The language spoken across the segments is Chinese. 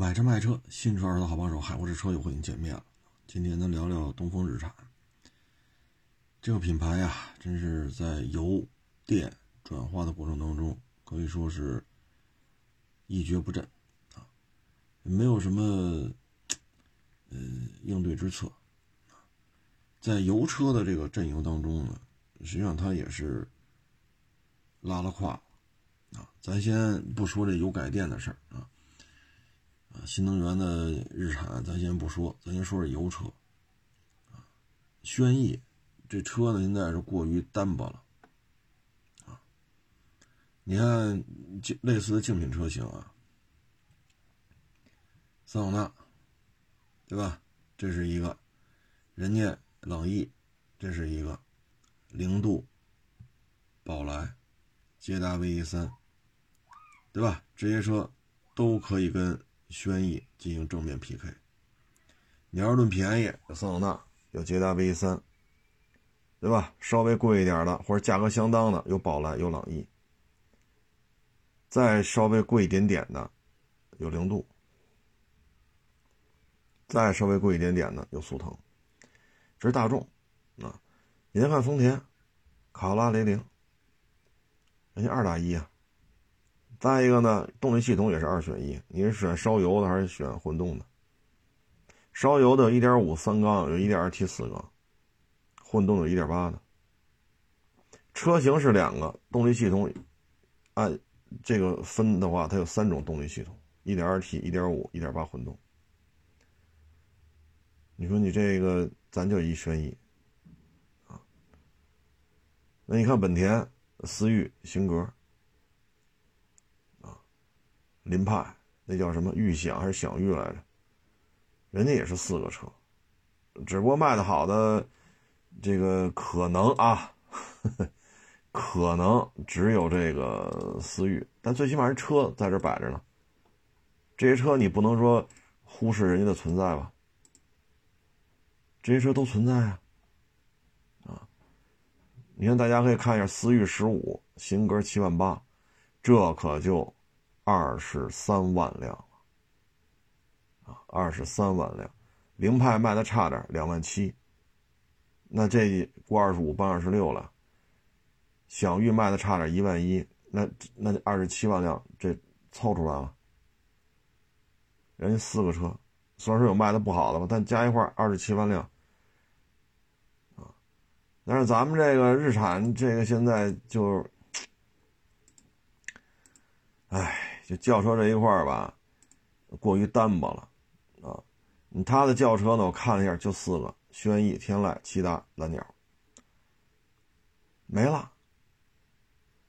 买车卖车，新车二手好帮手，海沃士车友和您见面了。今天咱聊聊东风日产这个品牌呀，真是在油电转化的过程当中，可以说是一蹶不振啊，没有什么呃应对之策。在油车的这个阵营当中呢，实际上它也是拉了胯啊。咱先不说这油改电的事儿啊。啊，新能源的日产咱先不说，咱先说说油车。啊，轩逸这车呢，现在是过于单薄了。啊，你看类似的竞品车型啊，桑塔纳，对吧？这是一个，人家朗逸，这是一个，零度，宝来，捷达 V 三，对吧？这些车都可以跟。轩逸进行正面 PK，你要是论便宜，有桑塔纳，有捷达 V 三，对吧？稍微贵一点的或者价格相当的，有宝来，有朗逸。再稍微贵一点点的，有零度。再稍微贵一点点的，有速腾。这是大众啊，你再看丰田，卡罗拉雷凌，人家二打一啊。再一个呢，动力系统也是二选一，你是选烧油的还是选混动的？烧油的1.5三缸，有 1.2T 四缸，混动有1.8的。车型是两个，动力系统按这个分的话，它有三种动力系统：1.2T、1.5、1.8混动。你说你这个咱就一选一啊？那你看本田思域、型格。凌派那叫什么预享还是享域来着？人家也是四个车，只不过卖的好的这个可能啊，呵 呵可能只有这个思域，但最起码人车在这摆着呢。这些车你不能说忽视人家的存在吧？这些车都存在啊，啊！你看大家可以看一下思域十五，型格七万八，这可就。二十三万辆啊，二十三万辆，凌派卖的差点，两万七。那这过二十五，奔二十六了。享域卖的差点，一万一，那那二十七万辆，这凑出来了。人家四个车，虽然说有卖的不好的吧，但加一块二十七万辆。但是咱们这个日产，这个现在就，唉。就轿车这一块儿吧，过于单薄了，啊，你他的轿车呢？我看了一下，就四个：轩逸、天籁、骐达、蓝鸟，没了。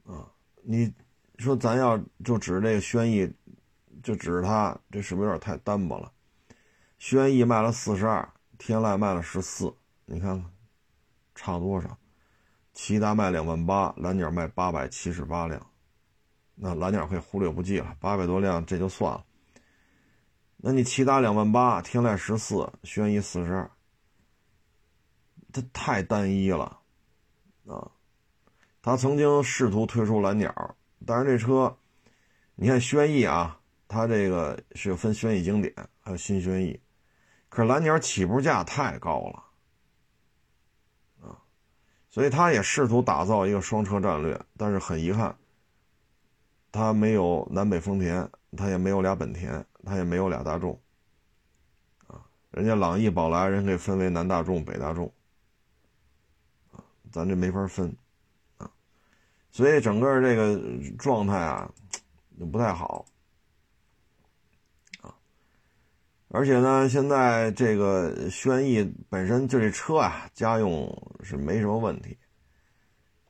啊，你说咱要就指这个轩逸，就指着它，这是不是有点太单薄了？轩逸卖了四十二，天籁卖了十四，你看看差多少？骐达卖两万八，蓝鸟卖八百七十八辆。那蓝鸟可以忽略不计了，八百多辆这就算了。那你骐达两万八，天籁十四，轩逸四十二，这太单一了啊！他曾经试图推出蓝鸟，但是这车，你看轩逸啊，它这个是分轩逸经典还有新轩逸，可是蓝鸟起步价太高了啊，所以他也试图打造一个双车战略，但是很遗憾。它没有南北丰田，它也没有俩本田，它也没有俩大众，啊，人家朗逸、宝来人可以分为南大众、北大众，啊，咱这没法分，啊，所以整个这个状态啊，就不太好，啊，而且呢，现在这个轩逸本身就这车啊，家用是没什么问题，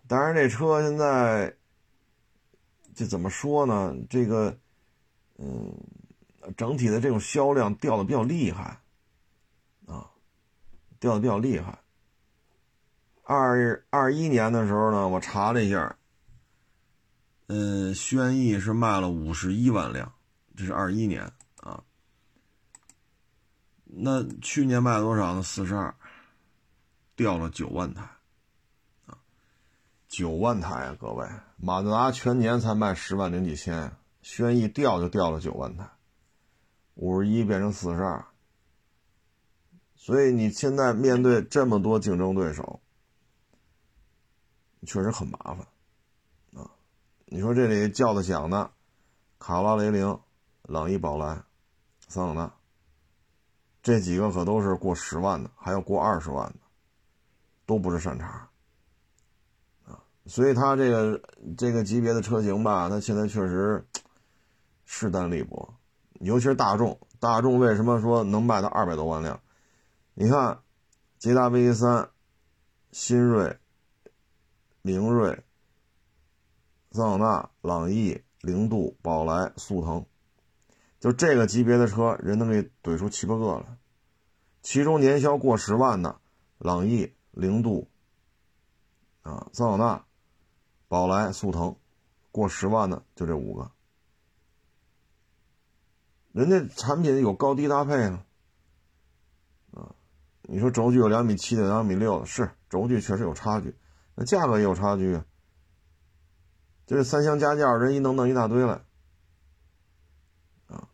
当然这车现在。这怎么说呢？这个，嗯，整体的这种销量掉的比较厉害，啊，掉的比较厉害。二二一年的时候呢，我查了一下，嗯，轩逸是卖了五十一万辆，这是二一年啊。那去年卖了多少呢？四十二，掉了九万台。九万台啊，各位，马自达全年才卖十万零几千，轩逸掉就掉了九万台，五十一变成四十二，所以你现在面对这么多竞争对手，确实很麻烦啊！你说这里叫的响的，卡罗拉、雷凌、朗逸、宝来、桑塔纳，这几个可都是过十万的，还有过二十万的，都不是善茬。所以它这个这个级别的车型吧，它现在确实势单力薄，尤其是大众。大众为什么说能卖到二百多万辆？你看，捷达 V 三、新锐、明锐、桑塔纳、朗逸、凌渡、宝来、速腾，就这个级别的车，人能给怼出七八个来。其中年销过十万的，朗逸、凌渡啊，桑塔纳。宝来、速腾，过十万的就这五个，人家产品有高低搭配啊，啊，你说轴距有两米七的、两米六的，是轴距确实有差距，那价格也有差距啊。这三厢加轿，人一能弄一大堆来，啊，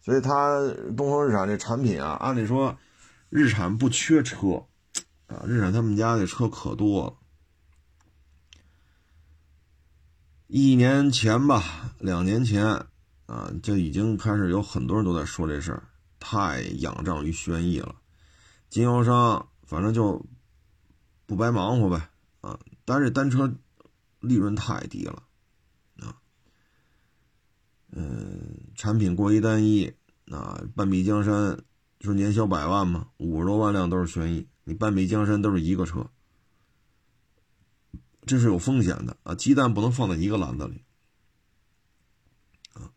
所以他东风日产这产品啊，按理说日产不缺车，啊，日产他们家的车可多了。一年前吧，两年前啊，就已经开始有很多人都在说这事儿，太仰仗于轩逸了。经销商反正就不白忙活呗啊，但是单车利润太低了啊。嗯，产品过于单一啊，半壁江山就是年销百万嘛，五十多万辆都是轩逸，你半壁江山都是一个车。这是有风险的啊！鸡蛋不能放在一个篮子里啊！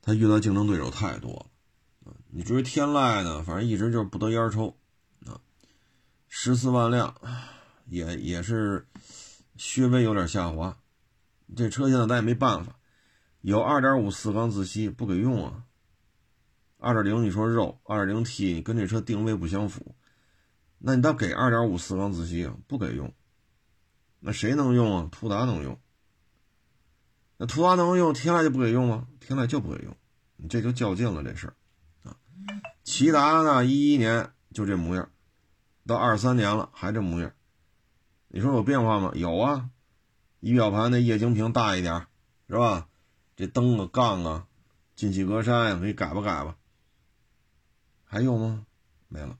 他遇到竞争对手太多了啊！你至于天籁呢，反正一直就是不得烟抽啊，十四万辆也也是稍微有点下滑。这车现在咱也没办法，有二点五四缸自吸不给用啊，二点零你说肉，二点零 T 跟这车定位不相符，那你倒给二点五四缸自吸啊，不给用。那谁能用啊？途达能用。那途达能用，天籁就不给用吗？天籁就不给用，你这就较劲了这事儿啊。骐达呢，一一年就这模样，到二三年了还这模样，你说有变化吗？有啊，仪表盘那液晶屏大一点，是吧？这灯啊、杠啊、进气格栅呀，可以改吧改吧。还有吗？没了。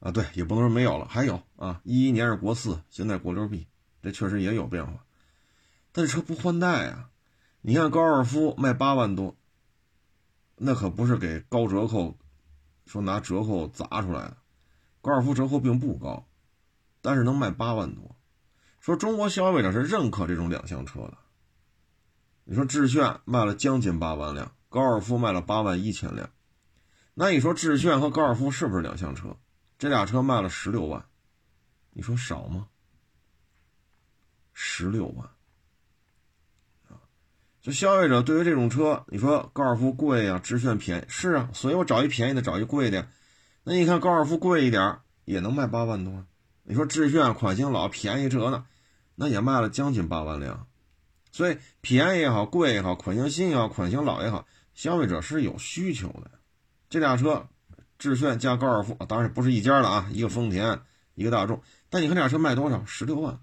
啊，对，也不能说没有了，还有啊，一一年是国四，现在国六 B，这确实也有变化，但是车不换代啊。你看高尔夫卖八万多，那可不是给高折扣，说拿折扣砸出来的，高尔夫折扣并不高，但是能卖八万多，说中国消费者是认可这种两厢车的。你说致炫卖了将近八万辆，高尔夫卖了八万一千辆，那你说致炫和高尔夫是不是两厢车？这俩车卖了十六万，你说少吗？十六万啊！就消费者对于这种车，你说高尔夫贵呀，致炫便宜是啊，所以我找一便宜的，找一贵的。那你看高尔夫贵一点也能卖八万多，你说致炫款型老便宜车呢，那也卖了将近八万辆。所以便宜也好，贵也好，款型新也好，款型老也好，消费者是有需求的。这俩车。致炫加高尔夫当然不是一家了啊，一个丰田，一个大众。但你看这俩车卖多少？十六万。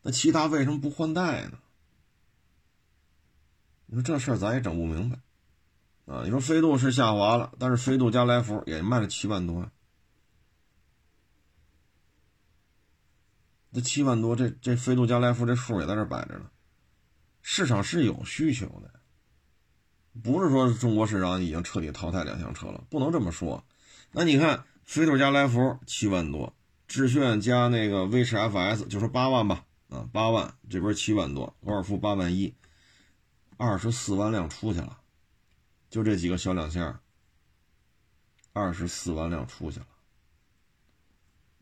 那其他为什么不换代呢？你说这事儿咱也整不明白啊！你说飞度是下滑了，但是飞度加来福也卖了七万多。这七万多，这这飞度加来福这数也在这摆着呢，市场是有需求的。不是说中国市场已经彻底淘汰两厢车了，不能这么说。那你看，飞度加来福七万多，致炫加那个威驰 FS 就说八万吧，啊八万，这边七万多，高尔夫八万一，二十四万辆出去了，就这几个小两厢，二十四万辆出去了，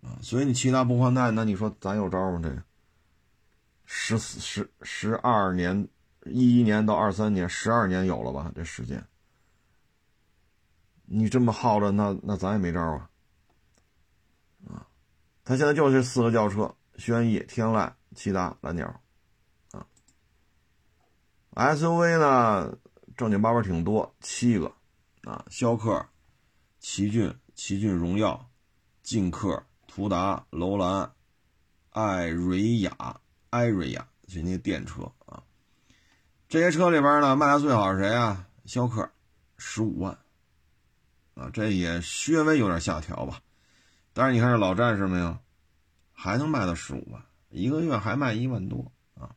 啊，所以你其他不换代，那你说咱有招吗？这个十四十十二年。一一年到二三年，十二年有了吧？这时间，你这么耗着，那那咱也没招。啊，他现在就是四个轿车：轩逸、天籁、骐达、蓝鸟，啊 SUV 呢，正经八百挺多，七个啊，逍客、奇骏、奇骏荣耀、劲客、途达、楼兰、艾瑞雅、艾瑞雅，就那电车啊。这些车里边呢，卖的最好是谁啊？逍客，十五万啊，这也稍微有点下调吧。但是你看这老战士没有，还能卖到十五万，一个月还卖一万多啊。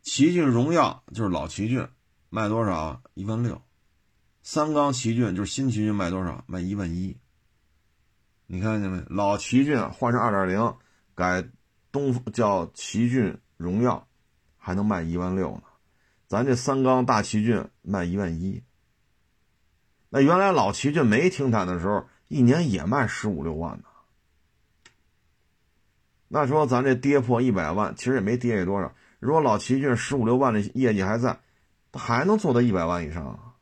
奇骏荣耀就是老奇骏，卖多少？一万六。三缸奇骏就是新奇骏，卖多少？卖一万一。你看见没？老奇骏换成二点零，改东叫奇骏荣耀，还能卖一万六呢。咱这三缸大奇骏卖一万一。那原来老奇骏没停产的时候。一年也卖十五六万呢，那说咱这跌破一百万，其实也没跌下多少。如果老奇骏十五六万的业绩还在，他还能做到一百万以上。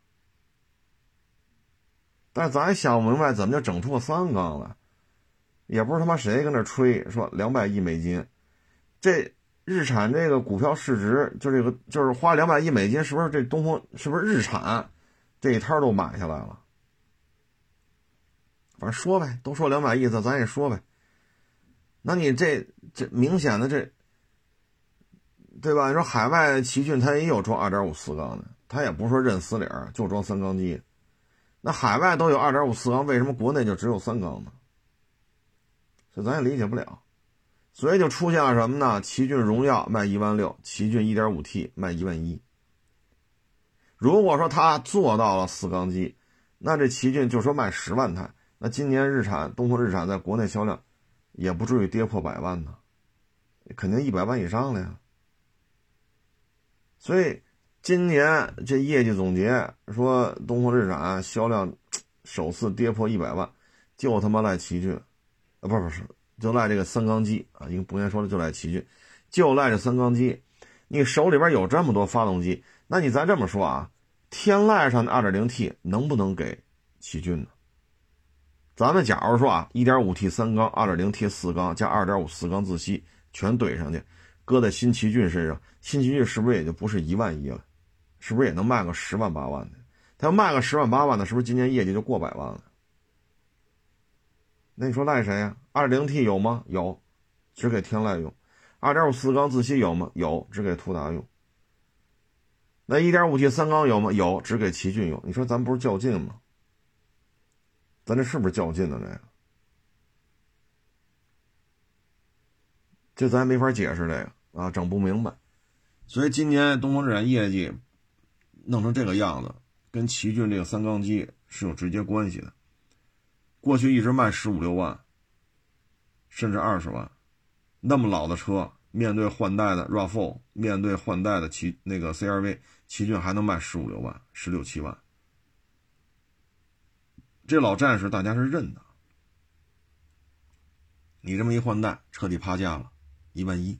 但咱想不明白，怎么就整出个三缸来？也不是他妈谁跟那吹说两百亿美金，这日产这个股票市值就这个就是花两百亿美金，是不是这东风是不是日产这一摊都买下来了？反正说呗，都说两百亿的，咱也说呗。那你这这明显的这，对吧？你说海外奇骏它也有装二点五四缸的，它也不是说认死理儿就装三缸机。那海外都有二点五四缸，为什么国内就只有三缸呢？这咱也理解不了。所以就出现了什么呢？奇骏荣耀卖一万六，奇骏一点五 T 卖一万一。如果说他做到了四缸机，那这奇骏就说卖十万台。那今年日产东风日产在国内销量，也不至于跌破百万呢，肯定一百万以上了呀。所以今年这业绩总结说东风日产销量首次跌破一百万，就他妈赖奇骏，啊不是不是，就赖这个三缸机啊，应该不应该说的就赖奇骏，就赖这三缸机。你手里边有这么多发动机，那你咱这么说啊，天籁上的二点零 T 能不能给奇骏呢？咱们假如说啊，1.5T 三缸，2.0T 四缸加2.5四缸自吸全怼上去，搁在新奇骏身上，新奇骏是不是也就不是一万一了？是不是也能卖个十万八万的？他要卖个十万八万的，是不是今年业绩就过百万了？那你说赖谁呀？2.0T 有吗？有，只给天籁用。2.5四缸自吸有吗？有，只给途达用。那 1.5T 三缸有吗？有，只给奇骏用。你说咱不是较劲吗？咱这是不是较劲呢？这个，这咱没法解释这个啊，整不明白。所以今年东风日产业绩弄成这个样子，跟奇骏这个三缸机是有直接关系的。过去一直卖十五六万，甚至二十万，那么老的车，面对换代的 RAV4，面对换代的奇那个 CRV，奇骏还能卖十五六万、十六七万。这老战士大家是认的，你这么一换代，彻底趴价了，一万一。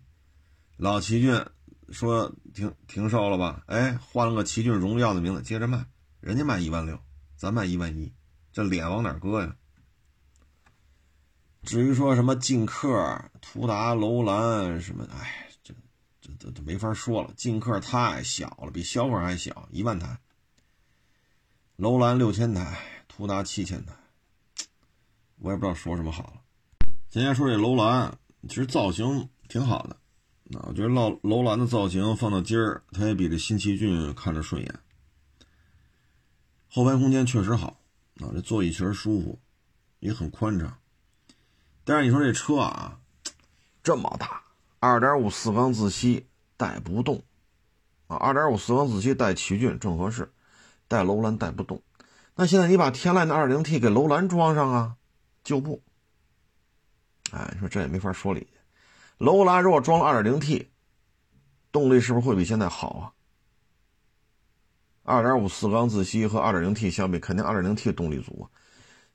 老奇骏说停停售了吧？哎，换了个奇骏荣耀的名字，接着卖，人家卖一万六，咱卖一万一，这脸往哪搁呀？至于说什么劲客、途达、楼兰什么，哎，这这这都没法说了。劲客太小了，比逍客还小，一万台。楼兰六千台。途达七千台，我也不知道说什么好了。今天说这楼兰，其实造型挺好的。那我觉得楼楼兰的造型放到今儿，它也比这新奇骏看着顺眼。后排空间确实好，啊，这座椅确实舒服，也很宽敞。但是你说这车啊，这么大，二点五四缸自吸带不动啊，二点五四缸自吸带奇骏正合适，带楼兰带不动。那现在你把天籁的 2.0T 给楼兰装上啊，就不。哎，你说这也没法说理。楼兰如果装了 2.0T，动力是不是会比现在好啊？2.5四缸自吸和 2.0T 相比，肯定 2.0T 动力足。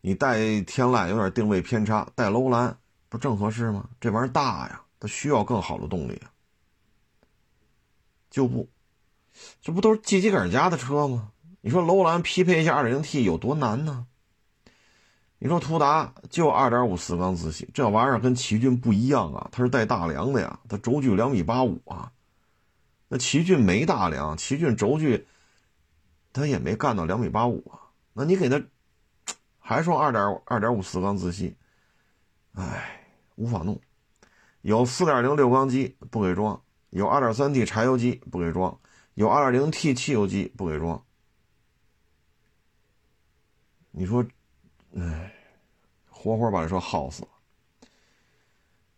你带天籁有点定位偏差，带楼兰不正合适吗？这玩意儿大呀，它需要更好的动力啊。就不，这不都是犄犄杆家的车吗？你说楼兰匹配一下 2.0T 有多难呢？你说途达就2.5四缸自吸，这玩意儿跟奇骏不一样啊，它是带大梁的呀，它轴距两米八五啊，那奇骏没大梁，奇骏轴距它也没干到两米八五啊。那你给它还说二点二点五四缸自吸，哎，无法弄。有四点零六缸机不给装，有二点三 T 柴油机不给装，有二点零 T 汽油机不给装。你说，哎，活活把这车耗死了。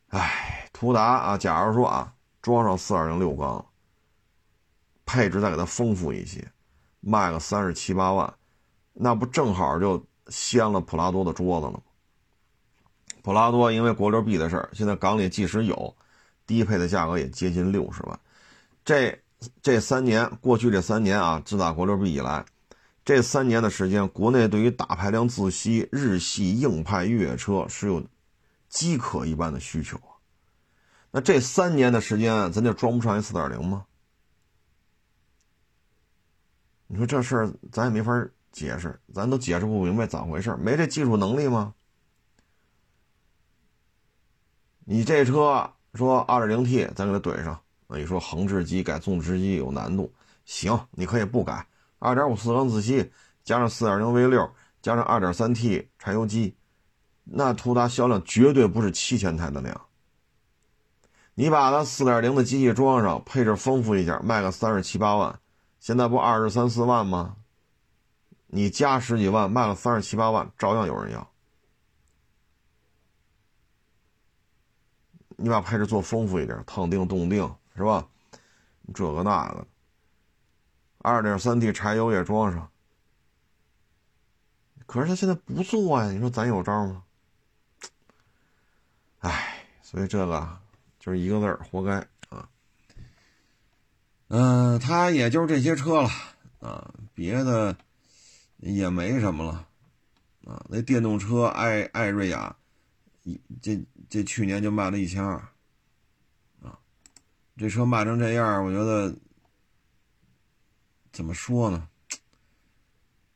哎，途达啊，假如说啊，装上四点零六缸，配置再给它丰富一些，卖个三十七八万，那不正好就掀了普拉多的桌子了吗？普拉多因为国六 B 的事儿，现在港里即使有，低配的价格也接近六十万。这这三年，过去这三年啊，自打国六 B 以来，这三年的时间，国内对于大排量自吸日系硬派越野车是有。饥渴一般的需求啊，那这三年的时间，咱就装不上一四点零吗？你说这事儿咱也没法解释，咱都解释不明白咋回事没这技术能力吗？你这车说二点零 T，咱给它怼上，那你说横置机改纵置机有难度，行，你可以不改，二点五四缸自吸加上四点零 V 六加上二点三 T 柴油机。那途达销量绝对不是七千台的量。你把它四点零的机器装上，配置丰富一点，卖个三十七八万，现在不二十三四万吗？你加十几万，卖了三十七八万，照样有人要。你把配置做丰富一点，烫定、动定，是吧？这个那个，二点三 T 柴油也装上。可是他现在不做呀，你说咱有招吗？唉，所以这个就是一个字儿，活该啊。嗯，他也就这些车了啊，别的也没什么了啊。那电动车艾艾瑞亚，一这这去年就卖了一千二啊。这车卖成这样，我觉得怎么说呢？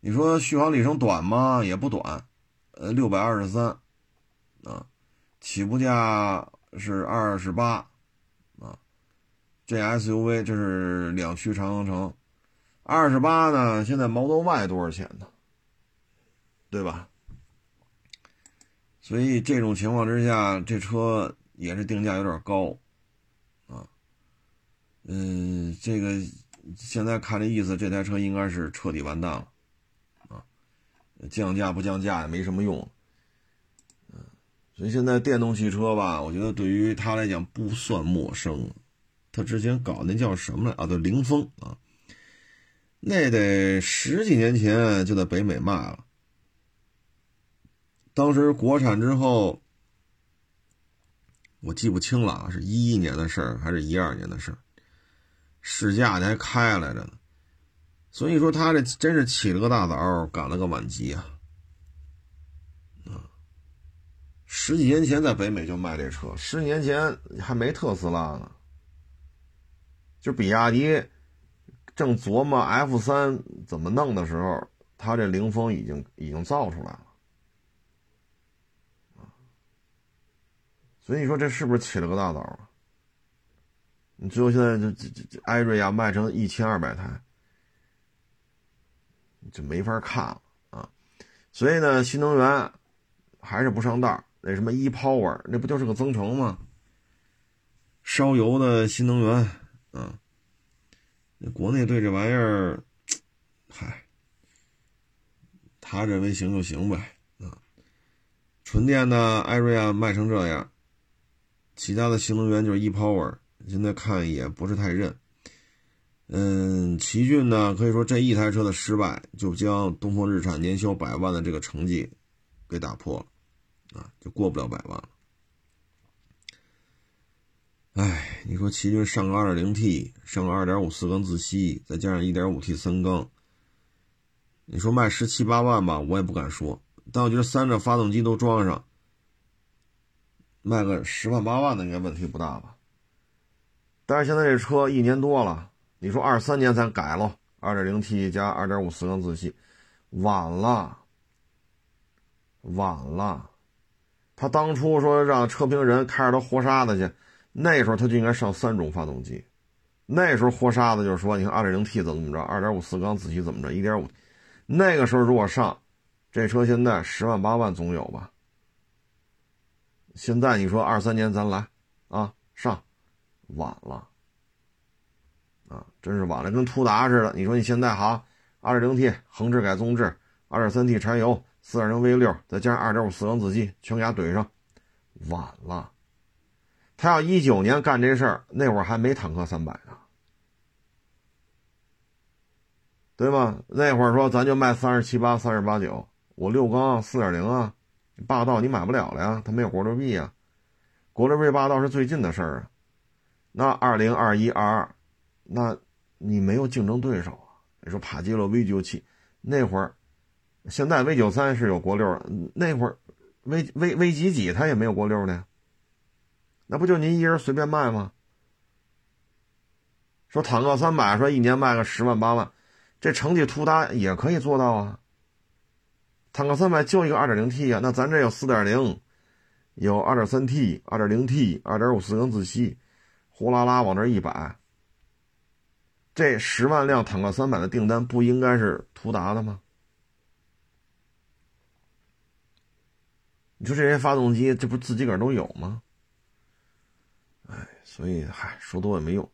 你说续航里程短吗？也不短，呃，六百二十三啊。起步价是二十八，啊，这 SUV 这是两驱长航程，二十八呢？现在 Model Y 多少钱呢？对吧？所以这种情况之下，这车也是定价有点高，啊，嗯，这个现在看这意思，这台车应该是彻底完蛋了，啊，降价不降价也没什么用。嗯所以现在电动汽车吧，我觉得对于他来讲不算陌生。他之前搞那叫什么来啊？对，凌风啊，那得十几年前就在北美卖了。当时国产之后，我记不清了啊，是一一年的事儿还是一二年的事儿？试驾还开来着呢。所以说他这真是起了个大早，赶了个晚集啊。十几年前在北美就卖这车，十几年前还没特斯拉呢，就比亚迪正琢磨 F 三怎么弄的时候，他这凌风已经已经造出来了，所以你说这是不是起了个大早啊？你最后现在这这这艾瑞亚卖成一千二百台，就没法看了啊！所以呢，新能源还是不上道。那什么 ePower，那不就是个增程吗？烧油的新能源，啊，那国内对这玩意儿，嗨，他认为行就行呗，啊，纯电的艾瑞亚卖成这样，其他的新能源就是 ePower，现在看也不是太认。嗯，奇骏呢，可以说这一台车的失败，就将东风日产年销百万的这个成绩给打破了。啊，就过不了百万了。哎，你说奇骏上个 2.0T，上个2.5四缸自吸，再加上 1.5T 三缸，你说卖十七八万吧，我也不敢说。但我觉得三个发动机都装上，卖个十万八万的应该问题不大吧？但是现在这车一年多了，你说二三年咱改了 2.0T 加2.5四缸自吸，晚了，晚了。他当初说让车评人开着他活沙子去，那时候他就应该上三种发动机，那时候活沙子就是说，你看二点零 T 怎么怎么着，二点五四缸自吸怎么着，一点五，那个时候如果上，这车现在十万八万总有吧？现在你说二三年咱来啊上，晚了，啊，真是晚了，跟途达似的。你说你现在好，二点零 T 横置改纵置，二点三 T 柴油，四点零 V 六再加上二点五四缸自吸，全给它怼上，晚了。他要一九年干这事儿，那会儿还没坦克三百呢。对吗？那会儿说咱就卖三十七八、三十八九，我六缸四点零啊，霸道你买不了了呀，它没有国六 B 啊，国六 B 霸道是最近的事儿啊。那二零二一二二，那你没有竞争对手啊。你说帕杰罗 V 九七那会儿，现在 V 九三是有国六，那会儿 V V V 几几它也没有国六的，那不就您一人随便卖吗？说坦克三百说一年卖个十万八万。这成绩突达也可以做到啊。坦克三百就一个 2.0T 啊，那咱这有4.0，有 2.3T、2.0T、2.5四缸自吸，呼啦啦往这一摆，这十万辆坦克三百的订单不应该是途达的吗？你说这些发动机，这不自己个儿都有吗？哎，所以嗨，说多也没用。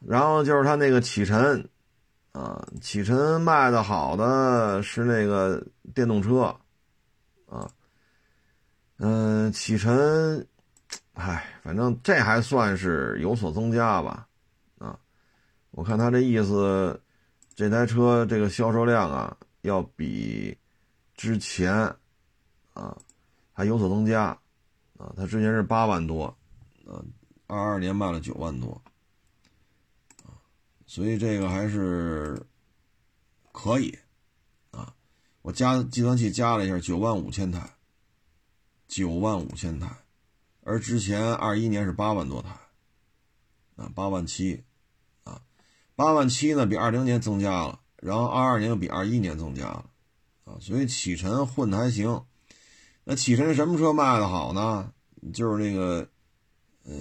然后就是他那个启辰。啊，启辰卖的好的是那个电动车，啊，嗯，启辰，唉，反正这还算是有所增加吧，啊，我看他这意思，这台车这个销售量啊，要比之前啊还有所增加，啊，他之前是八万多，啊，二二年卖了九万多。啊所以这个还是可以啊！我加计算器加了一下，九万五千台，九万五千台，而之前二一年是八万多台啊，八万七啊，八万七呢比二零年增加了，然后二二年又比二一年增加了啊，所以启辰混的还行。那启辰什么车卖的好呢？就是那个呃，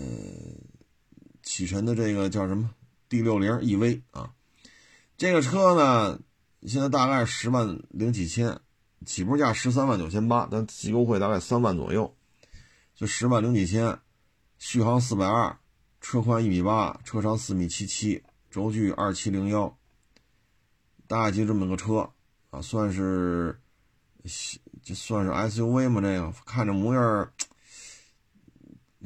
启辰的这个叫什么？D 六零 EV 啊，这个车呢，现在大概十万零几千，起步价十三万九千八，但优惠大概三万左右，就十万零几千，续航四百二，车宽一米八，车长四米七七，轴距二七零幺，大概就这么个车啊，算是，这算是 SUV 吗？这个看着模样，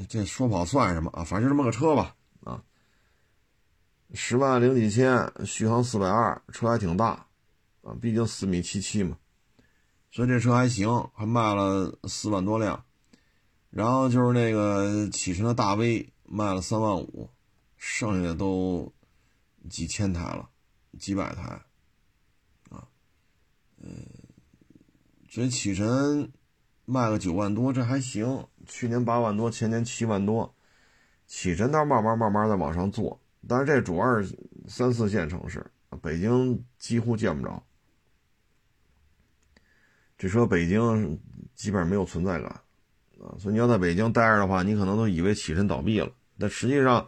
这说不好算什么啊，反正就这么个车吧。啊十万零几千，续航四百二，车还挺大，啊，毕竟四米七七嘛，所以这车还行，还卖了四万多辆。然后就是那个启辰的大 V 卖了三万五，剩下的都几千台了，几百台，啊，嗯，所以启辰卖个九万多，这还行。去年八万多，前年七万多，启辰倒慢慢慢慢的往上做。但是这主要是三四线城市，北京几乎见不着。这车北京基本上没有存在感，所以你要在北京待着的话，你可能都以为启辰倒闭了。但实际上，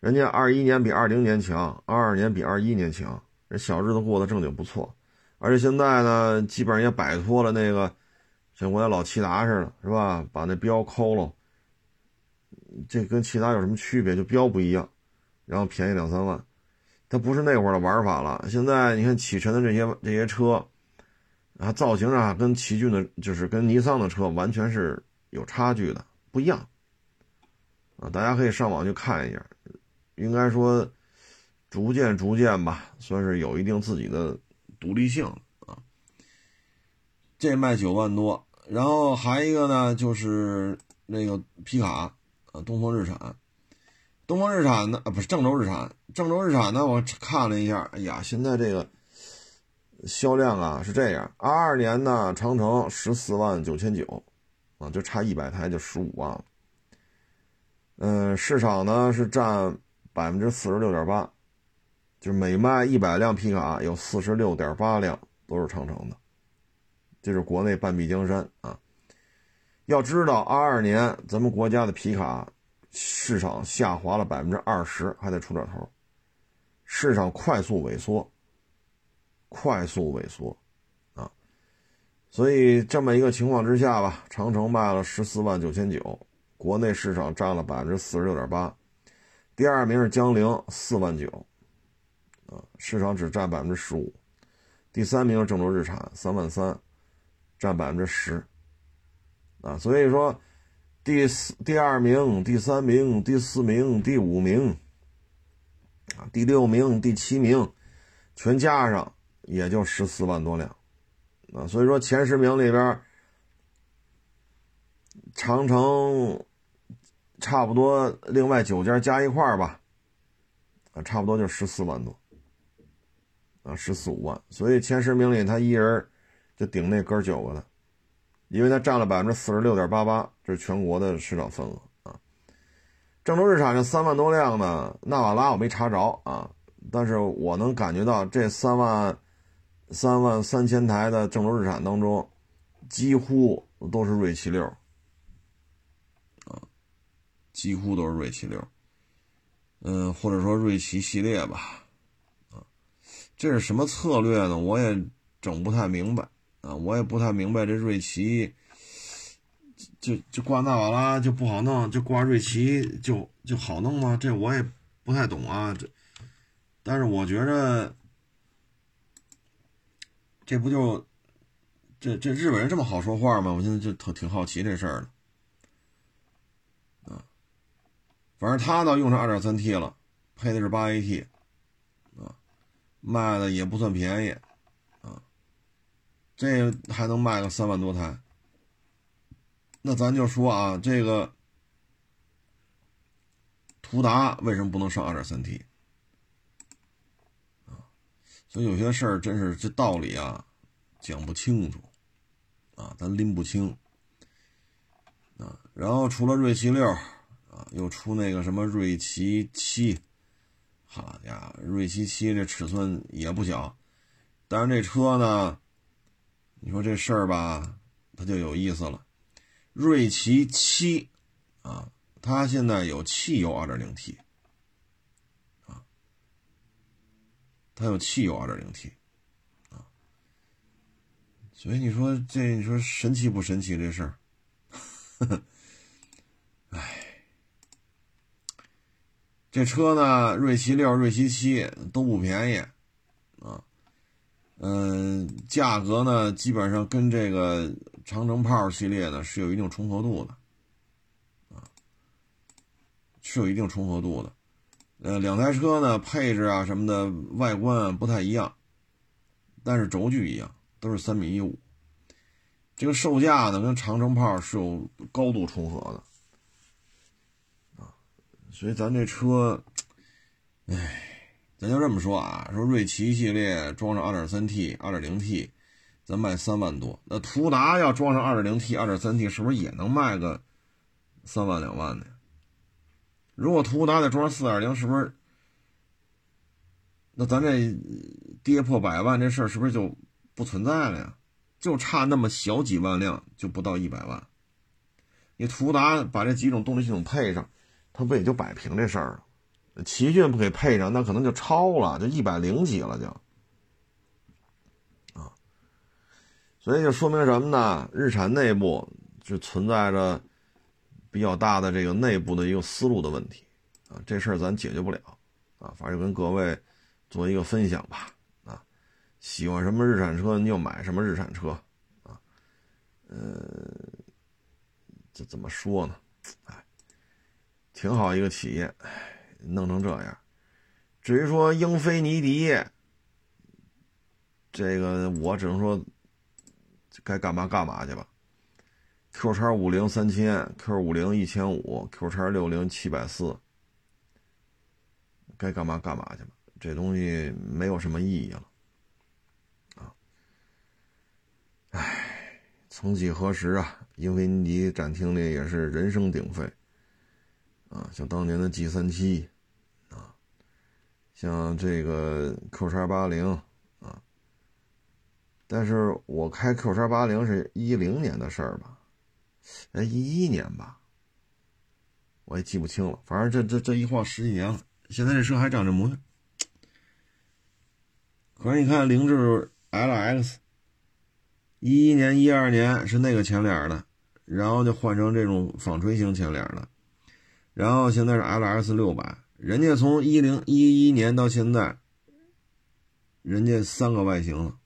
人家二一年比二零年强，二二年比二一年强，人小日子过得正经不错。而且现在呢，基本上也摆脱了那个像我家老骐达似的，是吧？把那标抠了，这跟骐达有什么区别？就标不一样。然后便宜两三万，它不是那会儿的玩法了。现在你看启辰的这些这些车，啊，造型上跟奇骏的，就是跟尼桑的车完全是有差距的，不一样。啊，大家可以上网去看一下，应该说，逐渐逐渐吧，算是有一定自己的独立性啊。这卖九万多，然后还一个呢，就是那个皮卡，啊，东风日产。东风日产呢？啊，不是郑州日产。郑州日产呢？我看了一下，哎呀，现在这个销量啊是这样：二二年呢，长城十四万九千九，啊，就差一百台就十五万了。嗯，市场呢是占百分之四十六点八，就是每卖一百辆皮卡，有四十六点八辆都是长城的，这是国内半壁江山啊。要知道，二二年咱们国家的皮卡。市场下滑了百分之二十，还得出点头，市场快速萎缩，快速萎缩，所以这么一个情况之下吧，长城卖了十四万九千九，国内市场占了百分之四十六点八，第二名是江铃四万九，啊，市场只占百分之十五，第三名是郑州日产三万三，占百分之十，啊，所以说。第四、第二名、第三名、第四名、第五名，啊，第六名、第七名，全加上也就十四万多辆，啊，所以说前十名里边，长城差不多另外九家加一块吧，啊，差不多就十四万多，啊，十四五万，所以前十名里他一人就顶那哥九个的。因为他占了百分之四十六点八八，这是全国的市场份额啊。郑州日产这三万多辆呢，纳瓦拉我没查着啊，但是我能感觉到这三万三万三千台的郑州日产当中，几乎都是锐七六啊，几乎都是锐七六，嗯，或者说锐奇系列吧，啊，这是什么策略呢？我也整不太明白。啊，我也不太明白这瑞奇，就就挂纳瓦拉就不好弄，就挂瑞奇就就好弄吗？这我也不太懂啊。这，但是我觉着，这不就这这日本人这么好说话吗？我现在就特挺好奇这事儿的。啊，反正他倒用上二点三 T 了，配的是八 AT，啊，卖的也不算便宜。啊这还能卖个三万多台，那咱就说啊，这个途达为什么不能上二点三 T？所以有些事儿真是这道理啊，讲不清楚啊，咱拎不清啊。然后除了锐奇六啊，又出那个什么锐奇七，好家伙，锐奇七这尺寸也不小，但是这车呢？你说这事儿吧，它就有意思了。锐奇七啊，它现在有汽油 2.0T 它有汽油 2.0T 啊，所以你说这你说神奇不神奇这事儿？哎，这车呢，锐奇六、锐奇七都不便宜啊。嗯，价格呢，基本上跟这个长城炮系列呢是有一定重合度的，是有一定重合度的。呃，两台车呢，配置啊什么的，外观不太一样，但是轴距一样，都是三米一五。这个售价呢，跟长城炮是有高度重合的，啊，所以咱这车，唉。咱就这么说啊，说瑞奇系列装上 2.3T、2.0T，咱卖三万多。那途达要装上 2.0T、2.3T，是不是也能卖个三万两万的？如果途达再装上4.0，是不是？那咱这跌破百万这事儿是不是就不存在了呀？就差那么小几万辆，就不到一百万。你途达把这几种动力系统配上，它不也就摆平这事儿了？奇骏不给配上，那可能就超了，就一百零几了就，啊，所以就说明什么呢？日产内部就存在着比较大的这个内部的一个思路的问题，啊，这事儿咱解决不了，啊，反正跟各位做一个分享吧，啊，喜欢什么日产车你就买什么日产车，啊，呃，这怎么说呢？哎，挺好一个企业，哎。弄成这样，至于说英菲尼迪，这个我只能说该干嘛干嘛去吧。Q 叉五零三千，Q 五零一千五，Q 叉六零七百四，该干嘛干嘛去吧。这东西没有什么意义了，啊，唉，曾几何时啊，英菲尼迪展厅里也是人声鼎沸。啊，像当年的 G 三七，啊，像这个 Q 叉八零，啊，但是我开 Q 叉八零是一零年的事儿吧？哎，一一年吧，我也记不清了。反正这这这一晃十几年了，现在这车还长这模样。可是你看凌志 LX，一一年、一二年是那个前脸的，然后就换成这种纺锤型前脸的，然后现在是 LX 六百，人家从一零一一年到现在，人家三个外形了，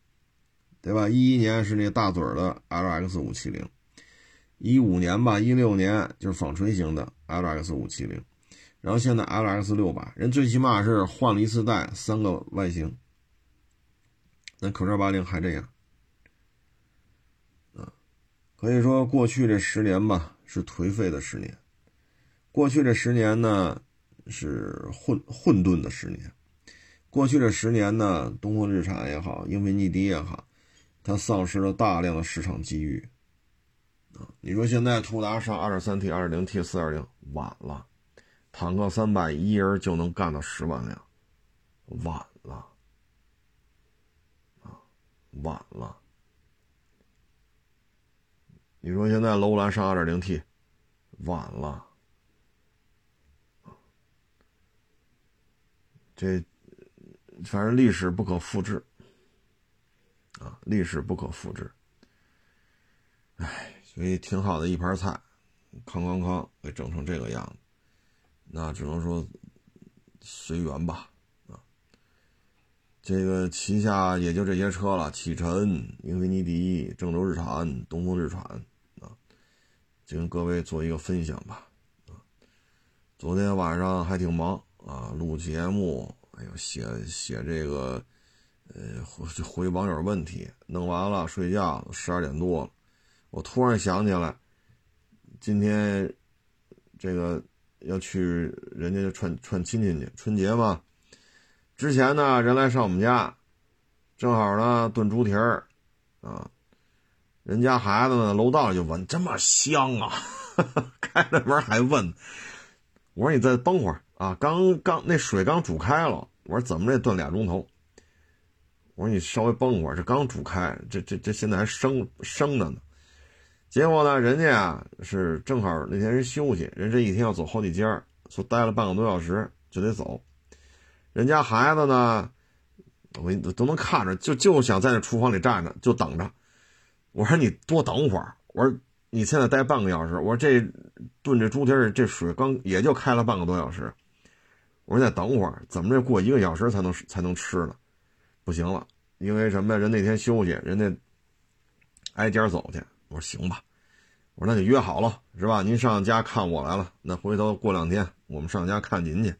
对吧？一一年是那大嘴的 LX 五七零，一五年吧，一六年就是纺锤型的 LX 五七零，然后现在 LX 六百，人最起码是换了一次代，三个外形。那口罩八零还这样，啊，可以说过去这十年吧是颓废的十年，过去这十年呢是混混沌的十年，过去这十年呢，东风日产也好，英菲尼迪也好，它丧失了大量的市场机遇，啊，你说现在途达上二点三 T、二点零 T、四点零晚了，坦克三百一人就能干到十万辆，晚了。晚了，你说现在楼兰上二点零 T，晚了，这反正历史不可复制，啊，历史不可复制，哎，所以挺好的一盘菜，康康康给整成这个样子，那只能说随缘吧啊。这个旗下也就这些车了，启辰、英菲尼迪、郑州日产、东风日产啊，就跟各位做一个分享吧。啊，昨天晚上还挺忙啊，录节目，哎呦，写写这个，呃，回回网友问题，弄完了睡觉，十二点多了，我突然想起来，今天这个要去人家串串亲戚去，春节嘛。之前呢，人来上我们家，正好呢炖猪蹄儿，啊，人家孩子呢楼道里就闻这么香啊，开了门还问，我说你再崩会儿啊，刚刚那水刚煮开了，我说怎么这炖俩钟头？我说你稍微崩会儿，这刚煮开，这这这现在还生生着呢。结果呢，人家啊是正好那天人休息，人这一天要走好几家，说待了半个多小时就得走。人家孩子呢，我都能看着，就就想在那厨房里站着，就等着。我说你多等会儿。我说你现在待半个小时。我说这炖这猪蹄儿，这水刚也就开了半个多小时。我说再等会儿，怎么着过一个小时才能才能吃呢？不行了，因为什么呀？人那天休息，人家挨家走去。我说行吧，我说那就约好了，是吧？您上家看我来了，那回头过两天我们上家看您去。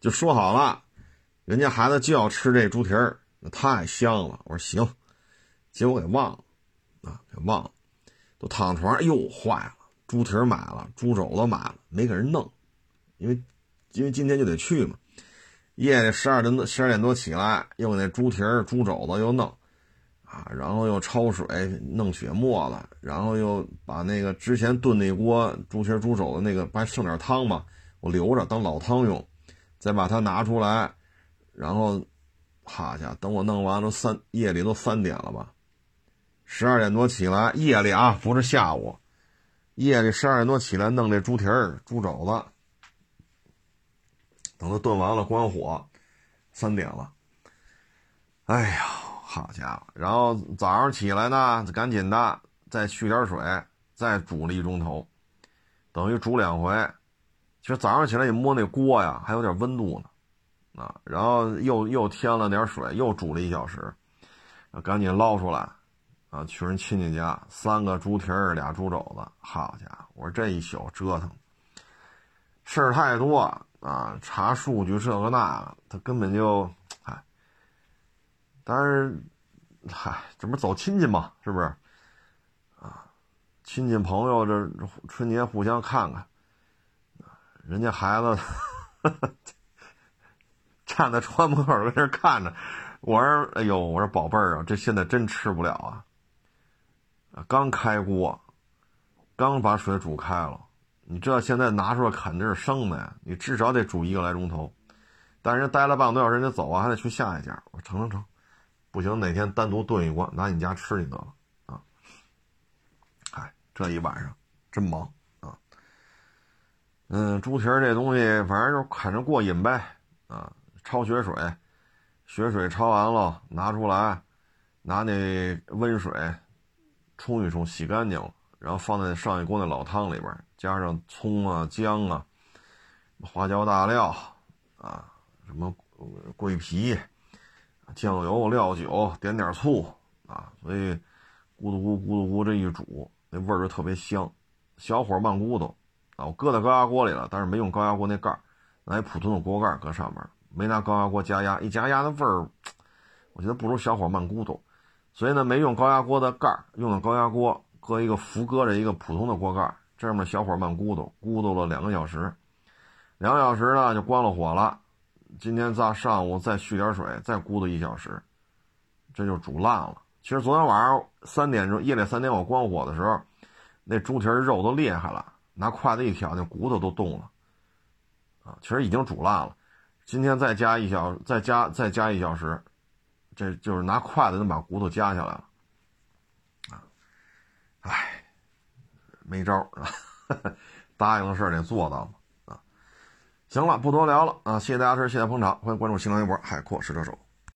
就说好了，人家孩子就要吃这猪蹄儿，那太香了。我说行，结果给忘了，啊，给忘了，都躺床上，哟，坏了，猪蹄儿买了，猪肘子买了，没给人弄，因为因为今天就得去嘛。夜里十二点多，十二点多起来，又给那猪蹄儿、猪肘子又弄，啊，然后又焯水弄血沫子，然后又把那个之前炖那锅猪蹄儿、猪肘子那个，不还剩点汤嘛，我留着当老汤用。再把它拿出来，然后，好家，等我弄完了三夜里都三点了吧，十二点多起来，夜里啊不是下午，夜里十二点多起来弄这猪蹄儿、猪肘子，等它炖完了关火，三点了，哎呀，好家伙，然后早上起来呢，赶紧的再续点水，再煮了一钟头，等于煮两回。其实早上起来一摸那锅呀，还有点温度呢，啊，然后又又添了点水，又煮了一小时，赶紧捞出来，啊，去人亲戚家，三个猪蹄儿，俩猪肘子，好家伙，我说这一宿折腾，事儿太多啊，查数据这个那个，他根本就，但是，嗨，这不走亲戚嘛，是不是？啊，亲戚朋友这春节互相看看。人家孩子 站在窗门口在那看着，我说：“哎呦，我说宝贝儿啊，这现在真吃不了啊！刚开锅，刚把水煮开了，你这现在拿出来肯定是生的呀，你至少得煮一个来钟头。但是待了半个多小时，人家走啊，还得去下一家。我说成成成，不行，哪天单独炖一锅，拿你家吃去得了啊！嗨，这一晚上真忙啊。”嗯，猪蹄儿这东西反正就看着过瘾呗，啊，焯血水，血水焯完了拿出来，拿那温水冲一冲，洗干净了，然后放在上一锅那老汤里边，加上葱啊、姜啊、花椒、大料啊，什么桂皮、酱油、料酒，点点醋啊，所以咕嘟咕咕嘟咕这一煮，那味儿就特别香，小火慢咕嘟。啊，我搁在高压锅里了，但是没用高压锅那盖儿，拿一普通的锅盖搁上面，没拿高压锅加压，一加压那味儿，我觉得不如小火慢咕嘟，所以呢，没用高压锅的盖儿，用的高压锅，搁一个福搁着一个普通的锅盖，这么小火慢咕嘟，咕嘟了两个小时，两个小时呢就关了火了，今天咱上午再续点水，再咕嘟一小时，这就煮烂了。其实昨天晚上三点钟，夜里三点我关火的时候，那猪蹄肉都裂开了。拿筷子一挑，那骨头都动了，啊，其实已经煮烂了。今天再加一小，再加再加一小时，这就是拿筷子能把骨头夹下来了，啊，唉，没招啊，答应的事儿得做到嘛，行了，不多聊了啊，谢谢大家支持，谢谢捧场，欢迎关注新浪微博海阔试车手。